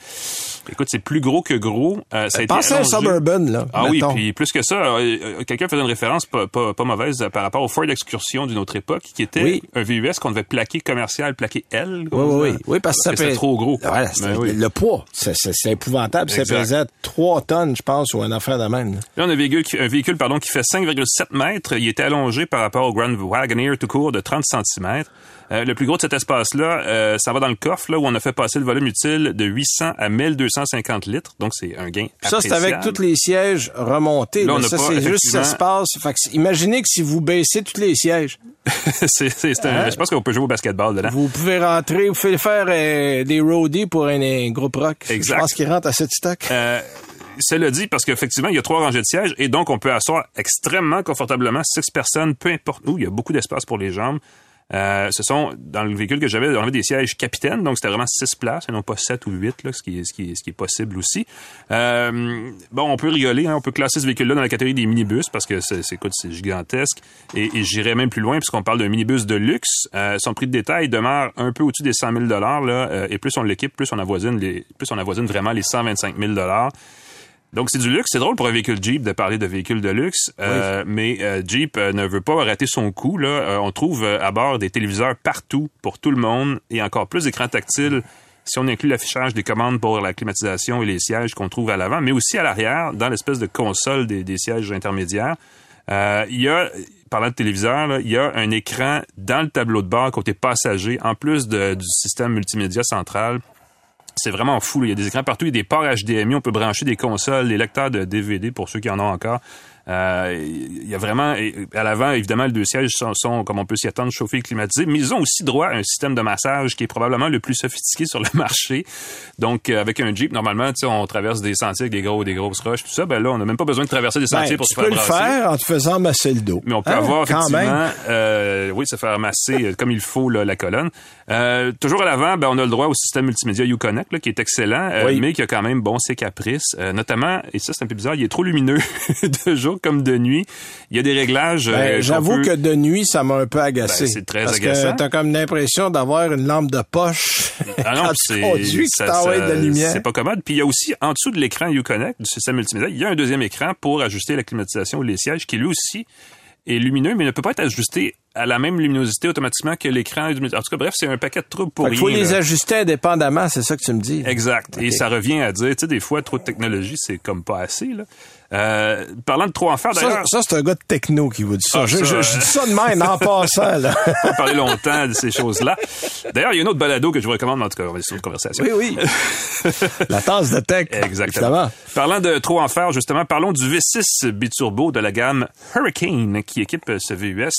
Écoute, c'est plus gros que gros. Euh, ça a été à Suburban, là. Ah oui, puis plus que ça, euh, euh, quelqu'un faisait une référence pas, pas, pas, mauvaise par rapport au Ford Excursion d'une autre époque, qui était un VUS qu'on devait plaquer commercial, plaquer L. Oui, oui, oui. Oui, parce, que c'était trop gros. Voilà, ben Le poids, c'est épouvantable. Ça pesait 3 tonnes, je pense, ou un affaire de même. Là, on a un véhicule, un véhicule pardon, qui fait 5,7 mètres. Il était allongé par rapport au Grand Wagoneer tout court de 30 cm. Euh, le plus gros de cet espace-là, euh, ça va dans le coffre, là, où on a fait passer le volume utile de 800 à 1250 litres. Donc, c'est un gain Ça, c'est avec tous les sièges remontés. Là, ça, c'est juste cet espace. Fait imaginez que si vous baissez tous les sièges. c'est, hein? Je pense qu'on peut jouer au basketball dedans. Vous pouvez rentrer, vous pouvez faire euh, des roadies pour un, groupe rock. Exact. Je pense qu'il rentre à cette stock. Euh, cela dit, parce qu'effectivement, il y a trois rangées de sièges et donc on peut asseoir extrêmement confortablement six personnes, peu importe où. Il y a beaucoup d'espace pour les jambes. Euh, ce sont, dans le véhicule que j'avais, on avait des sièges capitaines, donc c'était vraiment six places, et non pas sept ou huit, là, ce, qui est, ce, qui est, ce qui est possible aussi. Euh, bon, on peut rigoler, hein, on peut classer ce véhicule-là dans la catégorie des minibus, parce que c'est, c'est, c'est gigantesque, et, et j'irais même plus loin, puisqu'on parle d'un minibus de luxe. Euh, son prix de détail demeure un peu au-dessus des 100 000 là, euh, et plus on l'équipe, plus on avoisine les, plus on avoisine vraiment les 125 000 donc c'est du luxe, c'est drôle pour un véhicule Jeep de parler de véhicule de luxe, euh, mais euh, Jeep euh, ne veut pas arrêter son coup. Là, on trouve à bord des téléviseurs partout pour tout le monde et encore plus d'écrans tactiles si on inclut l'affichage des commandes pour la climatisation et les sièges qu'on trouve à l'avant, mais aussi à l'arrière, dans l'espèce de console des, des sièges intermédiaires. il y a, parlant de téléviseur, il y a un écran dans le tableau de bord côté passager, en plus de, du système multimédia central c'est vraiment fou. Il y a des écrans partout, il y a des ports HDMI, on peut brancher des consoles, des lecteurs de DVD pour ceux qui en ont encore. Euh, il y a vraiment, à l'avant, évidemment, les deux sièges sont, comme on peut s'y attendre, chauffés et climatisés, mais ils ont aussi droit à un système de massage qui est probablement le plus sophistiqué sur le marché. Donc, euh, avec un Jeep, normalement, on traverse des sentiers avec des gros, des grosses roches, tout ça. Ben là, on n'a même pas besoin de traverser des sentiers ben, pour se faire Tu peux le faire en te faisant masser le dos. Mais on peut hein, avoir, effectivement, euh, oui, se faire masser comme il faut là, la colonne. toujours à l'avant, ben, on a le droit au système multimédia Uconnect, là, qui est excellent, mais qui a quand même, bon, ses caprices. notamment, et ça, c'est un peu bizarre, il est trop lumineux de jour comme de nuit. Il y a des réglages. Ben, euh, J'avoue que de nuit, ça m'a un peu agacé. Ben, c'est très parce agaçant. que t'as comme l'impression d'avoir une lampe de poche. Ah non, c'est de lumière. C'est pas commode. Puis il y a aussi en dessous de l'écran Uconnect du système multimédia, il y a un deuxième écran pour ajuster la climatisation ou les sièges qui lui aussi est lumineux, mais ne peut pas être ajusté à la même luminosité automatiquement que l'écran. En tout cas, bref, c'est un paquet de troubles pour Il faut les ajuster indépendamment, c'est ça que tu me dis. Exact. Et ça revient à dire, tu sais, des fois, trop de technologie, c'est comme pas assez. Là. Euh, parlant de trop en faire, d'ailleurs... Ça, c'est un gars de techno qui vous dit ça. Ah, je, je, dis ça de même, en passant. Là. On va parler longtemps de ces choses-là. D'ailleurs, il y a une autre balado que je vous recommande, en tout cas, on va sur une conversation. Oui, oui. La tasse de tech. Exactement. Parlant de trop en faire, justement, parlons du V6 biturbo de la gamme Hurricane qui équipe ce VUS.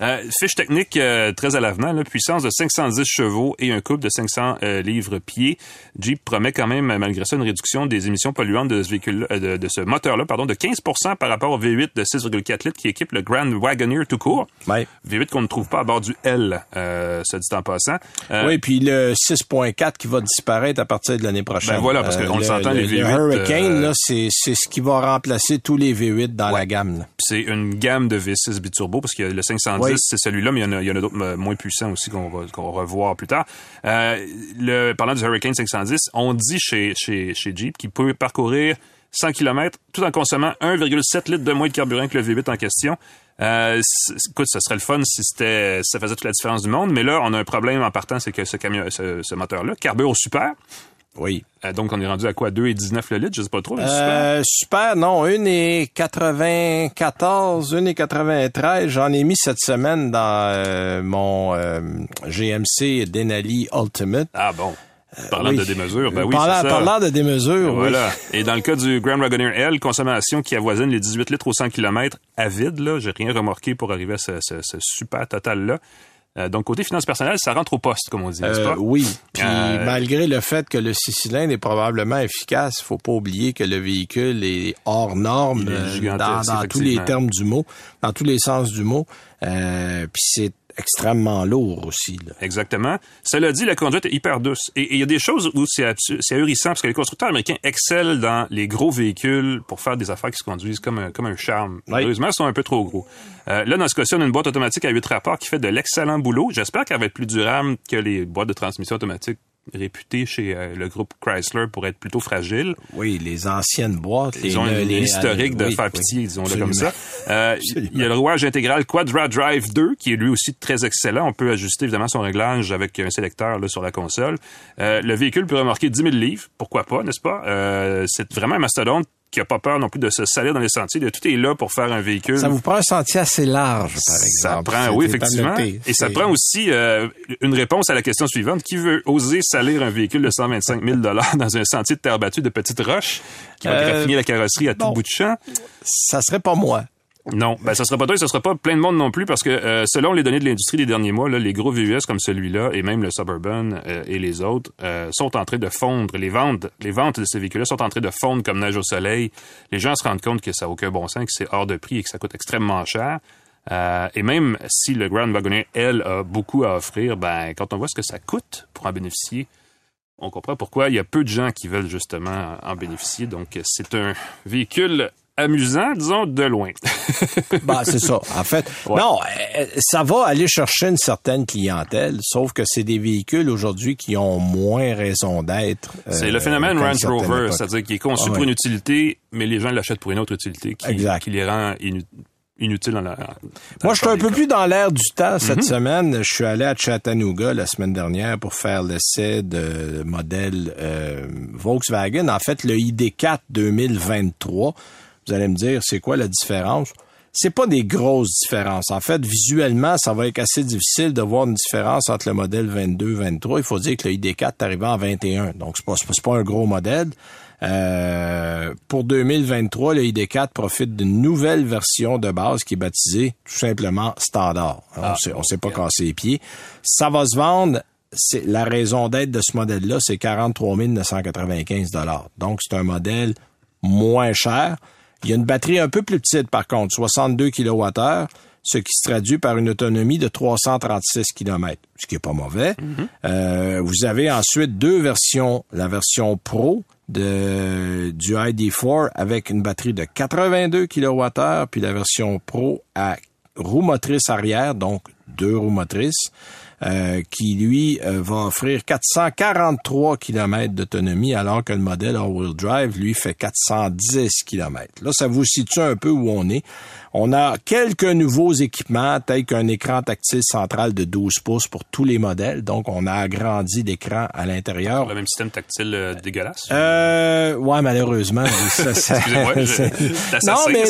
Euh, fiche technique euh, très à l'avenant, puissance de 510 chevaux et un couple de 500 euh, livres-pieds. Jeep promet quand même, malgré ça, une réduction des émissions polluantes de ce véhicule, de, de ce moteur-là, de 15 par rapport au V8 de 6,4 litres qui équipe le Grand Wagoneer tout court. V8 qu'on ne trouve pas à bord du L, euh, ça dit en passant. Euh, oui, puis le 6.4 qui va disparaître à partir de l'année prochaine. Ben voilà, parce qu'on le, s'entend, les V8. Le Hurricane, euh, c'est, ce qui va remplacer tous les V8 dans la gamme. C'est une gamme de V6 biturbo, parce que le 510, c'est celui-là, mais il y en a, il y en a d'autres moins puissants aussi qu'on va, qu'on va revoir plus tard. le, parlant du Hurricane 510, on dit chez, chez, chez Jeep qu'il peut parcourir 100 km, tout en consommant 1,7 litres de moins de carburant que le V8 en question. Euh, écoute, ce serait le fun si c'était, ça faisait toute la différence du monde, mais là, on a un problème en partant, c'est que ce camion, ce, moteur-là carbure au super. Oui. Euh, donc, on est rendu à quoi? 2,19 le litre? Je sais pas trop, euh, super. non. 1,94, 1,93. J'en ai mis cette semaine dans euh, mon GMC Denali Ultimate. Ah bon. Parlant de démesure, ben oui, parlant, ça. parlant de démesure, voilà. Et dans le cas du Grand Wagoneer L, consommation qui avoisine les 18 litres au 100 km à vide, là, j'ai rien remarqué pour arriver à ce, super total-là. Euh, donc, côté finances personnelles, ça rentre au poste, comme on dit, n'est-ce euh, pas? Oui. Puis, euh, malgré le fait que le six cylindres est probablement efficace, faut pas oublier que le véhicule est hors norme dans, dans tous les termes du mot, dans tous les sens du mot. puis, c'est extrêmement lourd aussi. Là. Exactement. Cela dit, la conduite est hyper douce. Et il y a des choses où c'est ahurissant parce que les constructeurs américains excellent dans les gros véhicules pour faire des affaires qui se conduisent comme un, comme un charme. Malheureusement, ils sont un peu trop gros. Euh, là, dans ce cas-ci, on a une boîte automatique à 8 rapports qui fait de l'excellent boulot. J'espère qu'elle va être plus durable que les boîtes de transmission automatique réputé chez euh, le groupe Chrysler pour être plutôt fragile. Oui, les anciennes boîtes. Ils ont une, historique de faire pitié, disons-le comme ça. Euh, il y a le rouage intégral Quadra Drive 2, qui est lui aussi très excellent. On peut ajuster évidemment son réglage avec un sélecteur là, sur la console. Euh, le véhicule peut remorquer 10 000 livres, pourquoi pas, n'est-ce pas? Euh, c'est vraiment un mastodonte qui a pas peur non plus de se salir dans les sentiers. Tout est là pour faire un véhicule. Ça vous prend un sentier assez large, par exemple. Ça prend, oui, effectivement. Et ça prend aussi euh, une réponse à la question suivante. Qui veut oser salir un véhicule de 125 000 dans un sentier de terre battue de petites roches qui va euh, graffiner la carrosserie à tout bout de champ? Ça serait pas moi. Non, ben ça sera pas toi, ça sera pas plein de monde non plus parce que euh, selon les données de l'industrie des derniers mois, les gros VUS comme celui-là et même le Suburban euh, et les autres euh, sont en train de fondre. Les ventes, les ventes de ces véhicules-là sont en train de fondre comme neige au soleil. Les gens se rendent compte que ça n'a aucun bon sens, que c'est hors de prix et que ça coûte extrêmement cher. et même si le Grand Wagoneer, elle, a beaucoup à offrir, ben quand on voit ce que ça coûte pour en bénéficier, on comprend pourquoi il y a peu de gens qui veulent justement en bénéficier. Donc c'est un véhicule amusant, disons, de loin. bah, c'est ça. En fait, non, euh, ça va aller chercher une certaine clientèle, sauf que c'est des véhicules aujourd'hui qui ont moins raison d'être. c'est le phénomène euh, Range Rover, c'est-à-dire qu'il est conçu ah pour une utilité, mais les gens l'achètent pour une autre utilité qui, qui les rend inutiles dans la. Moi, je suis un peu plus dans l'air du temps cette mhm. semaine. Je suis allé à Chattanooga la semaine dernière pour faire l'essai de modèle euh, Volkswagen. En fait, le ID4 2023. Vous allez me dire, c'est quoi la différence? C'est pas des grosses différences. En fait, visuellement, ça va être assez difficile de voir une différence entre le modèle 22 23. Il faut dire que le ID4 est arrivé en 21. Donc, c'est pas, pas un gros modèle. Euh, pour 2023, le ID4 profite d'une nouvelle version de base qui est baptisée tout simplement standard. Ah, on sait, pas casser les pieds. Ça va se vendre c'est la raison d'être de ce modèle-là, c'est 43 995 dollars. Donc c'est un modèle moins cher. Il y a une batterie un peu plus petite, par contre, 62 kWh, ce qui se traduit par une autonomie de 336 km, ce qui est pas mauvais. Mhm. euh, vous avez ensuite deux versions, la version Pro de, du ID4 avec une batterie de 82 kWh, puis la version Pro à roue motrice arrière, donc deux roues motrices. Euh, qui lui euh, va offrir 443 km d'autonomie alors que le modèle all-wheel drive lui fait 410 km. Là, ça vous situe un peu où on est. On a quelques nouveaux équipements, tels qu'un écran tactile central de 12 pouces pour tous les modèles. Donc, on a agrandi l'écran à l'intérieur. Le même système tactile euh, dégueulasse? Euh, ouais, malheureusement. Excusez-moi. non, mais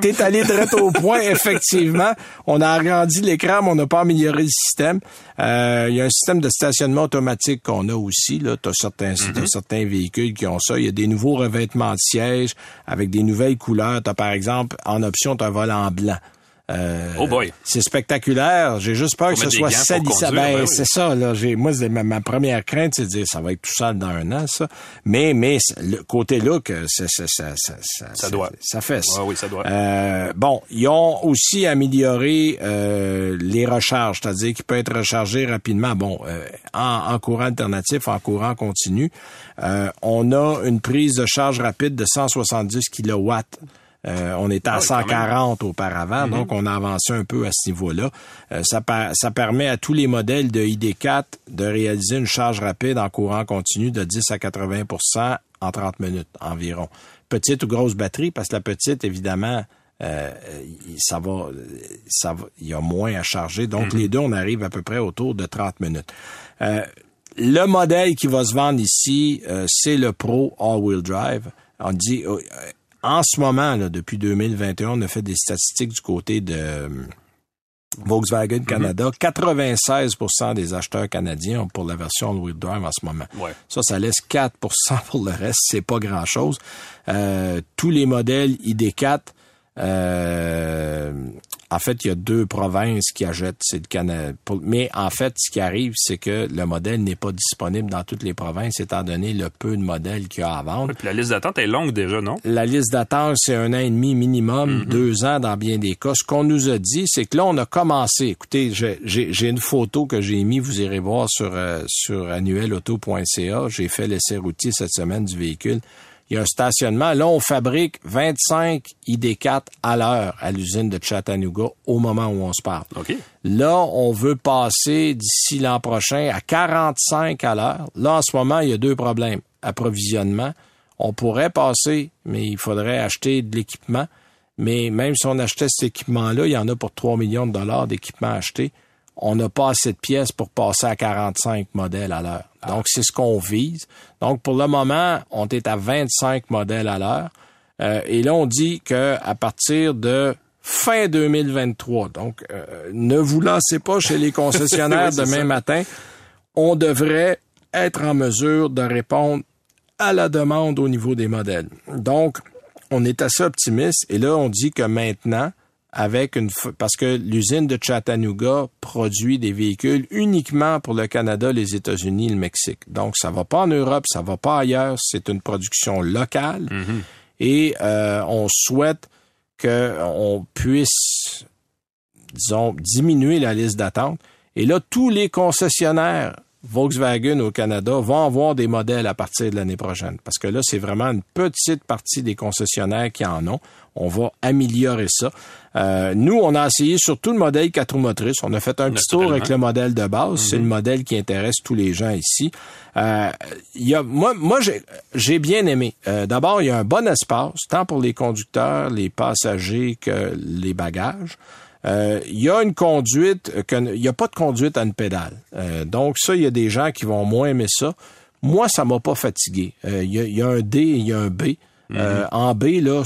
t'es allé direct au point. Effectivement, on a agrandi l'écran, mais on n'a pas amélioré le système. Euh, il y a un système de stationnement automatique qu'on a aussi. Là, t'as certains, mm-hmm. certains véhicules qui ont ça. Il y a des nouveaux revêtements de sièges avec des nouvelles couleurs. T'as par exemple en option un volant blanc. Euh, oh boy. C'est spectaculaire. J'ai juste peur que ce soit salissable. Ben, c'est ça, là. J'ai, moi, ma, ma, première crainte, c'est de dire, ça va être tout sale dans un an, ça. Mais, mais, le côté look, ça, ça, ça, ça, ça, doit. Ça fait ça. oui, ça doit. Euh, bon, ils ont aussi amélioré, euh, les recharges, c'est-à-dire qu'il peut être rechargé rapidement. Bon, euh, en, en, courant alternatif, en courant continu. Euh, on a une prise de charge rapide de 170 kilowatts. Euh, on était à 140 ah auparavant, mm-hmm. donc on a avancé un peu à ce niveau-là. Euh, ça, ça permet à tous les modèles de ID4 de réaliser une charge rapide en courant continu de 10 à 80% en 30 minutes environ. Petite ou grosse batterie, parce que la petite, évidemment, euh, ça va, ça va, il y a moins à charger. Donc mm-hmm. les deux, on arrive à peu près autour de 30 minutes. le modèle qui va se vendre ici, c'est le Pro All-Wheel Drive. On dit en ce moment, là, depuis 2021, on a fait des statistiques du côté de euh, Volkswagen mhm. Canada. 96% des acheteurs canadiens ont pour la version all-wheel drive en ce moment. Ça, ça laisse 4% pour le reste. C'est pas grand-chose. Euh, tous les modèles ID4 euh, en fait, il y a deux provinces qui achètent c'est le Canada. Mais en fait, ce qui arrive, c'est que le modèle n'est pas disponible dans toutes les provinces, étant donné le peu de modèles qu'il y a à vendre. puis la liste d'attente est longue déjà, non? La liste d'attente, c'est un an et demi minimum, Mhm. deux ans dans bien des cas. Ce qu'on nous a dit, c'est que là, on a commencé. Écoutez, j'ai- une photo que j'ai mis, vous irez voir sur, euh, sur annuelauto.ca. J'ai fait l'essai routier cette semaine du véhicule. Il y a un stationnement. Là, on fabrique 25 ID4 à l'heure à l'usine de Chattanooga au moment où on se parle. OK. Là, on veut passer d'ici l'an prochain à 45 à l'heure. Là, en ce moment, il y a deux problèmes. Approvisionnement. On pourrait passer, mais il faudrait acheter de l'équipement. Mais même si on achetait cet équipement-là, il y en a pour 3 millions de dollars d'équipements achetés. On n'a pas assez de pièces pour passer à 45 modèles à l'heure. Donc, c'est ce qu'on vise. Donc, pour le moment, on est à 25 modèles à l'heure. Euh, et là, on dit que à partir de fin 2023, donc euh, ne vous lancez pas chez les concessionnaires Oui, demain ça. matin, on devrait être en mesure de répondre à la demande au niveau des modèles. Donc, on est assez optimiste et là, on dit que maintenant, avec une parce que l'usine de Chattanooga produit des véhicules uniquement pour le Canada, les États-Unis, le Mexique. Donc, ça va pas en Europe, ça va pas ailleurs. C'est une production locale et euh, on souhaite que on puisse, disons, diminuer la liste d'attente. Et là, tous les concessionnaires Volkswagen au Canada vont avoir des modèles à partir de l'année prochaine. Parce que là, c'est vraiment une petite partie des concessionnaires qui en ont. On va améliorer ça. Euh, nous, on a essayé surtout le modèle 4 roues motrices. On a fait un petit tour avec le modèle de base. C'est le modèle qui intéresse tous les gens ici. Euh, il y a, moi, moi j'ai, j'ai bien aimé. Euh, d'abord, il y a un bon espace, tant pour les conducteurs, les passagers que les bagages. Euh, il y a une conduite, euh, il n'y a pas de conduite à une pédale. Euh, donc ça, il y a des gens qui vont moins aimer ça. Moi, ça m'a pas fatigué. Euh, il, y a, il y a un D et il y a un B. Euh, en B, là,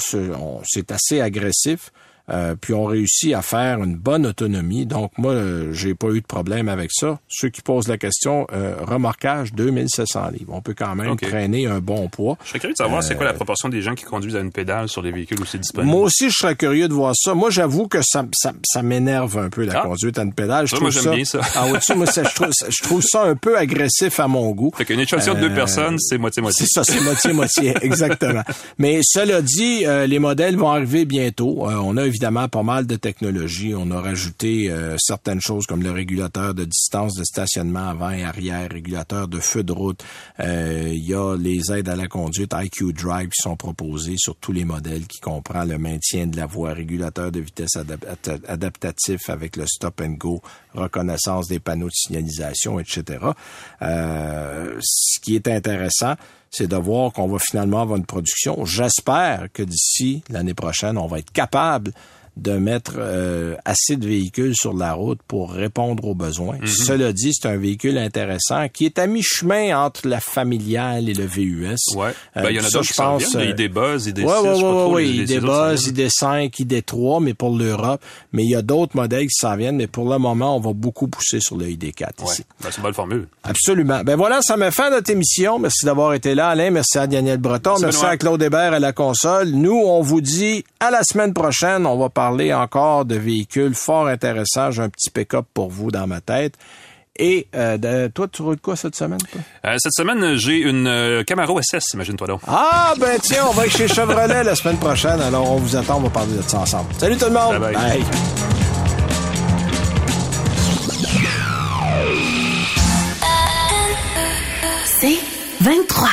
c'est assez agressif. Euh, puis on réussit à faire une bonne autonomie. Donc moi, euh, j'ai pas eu de problème avec ça. Ceux qui posent la question, euh, remorquage 2700 livres. On peut quand même OK. traîner un bon poids. Je serais curieux de savoir c'est quoi la proportion des gens qui conduisent à une pédale sur les véhicules où c'est disponible. Moi aussi, je serais curieux de voir ça. Moi, j'avoue que ça, ça, ça m'énerve un peu la Ah. conduite à une pédale. Je Ça, trouve moi, j'aime bien ça. Ah, moi, ça, je, trouve, je trouve ça un peu agressif à mon goût. Fait qu'une échantillon de deux Euh, personnes, c'est moitié-moitié. C'est ça, c'est moitié-moitié, exactement. Mais cela dit, euh, les modèles vont arriver bientôt. Euh, on a évidemment pas mal de technologies. On a rajouté euh, certaines choses comme le régulateur de distance de stationnement avant et arrière, régulateur de feu de route. Euh, Il y a les aides à la conduite IQ Drive qui sont proposées sur tous les modèles qui comprend le maintien de la voie, régulateur de vitesse adap- at- adaptatif avec le stop and go, reconnaissance des panneaux de signalisation, etc. Euh, ce qui est intéressant, c'est de voir qu'on va finalement avoir une production. J'espère que d'ici l'année prochaine, on va être capable de mettre euh, assez de véhicules sur la route pour répondre aux besoins. Cela dit, c'est un véhicule intéressant qui est à mi-chemin entre la familiale et le VUS. Ouais. Euh, Ben, il y en a d'autres je qui pense, viennent. euh, Des ID-Buzz, ID6, Ouais, ouais, ouais, ouais, les- les ID Buzz, viennent. ID5, ID3, mais pour l'Europe. Mais il y a d'autres modèles qui s'en viennent, mais pour le moment, on va beaucoup pousser sur le ID4 Ouais. ici. Ben, c'est une bonne formule. Absolument. Ben voilà, ça me fait notre émission. Merci d'avoir été là, Alain. Merci à Daniel Breton. Merci, à Claude Hébert à la console. Nous, on vous dit à la semaine prochaine. On va parler encore de véhicules fort intéressants. J'ai un petit pick-up pour vous dans ma tête. Et euh, de- toi, tu roules quoi cette semaine? toi? Euh, cette semaine, j'ai une euh, Camaro SS, imagine-toi donc. Ah, ben tiens, on va être chez Chevrolet la semaine prochaine. Alors, on vous attend. On va parler de ça ensemble. Salut tout le monde. Bye bye. C'est 23.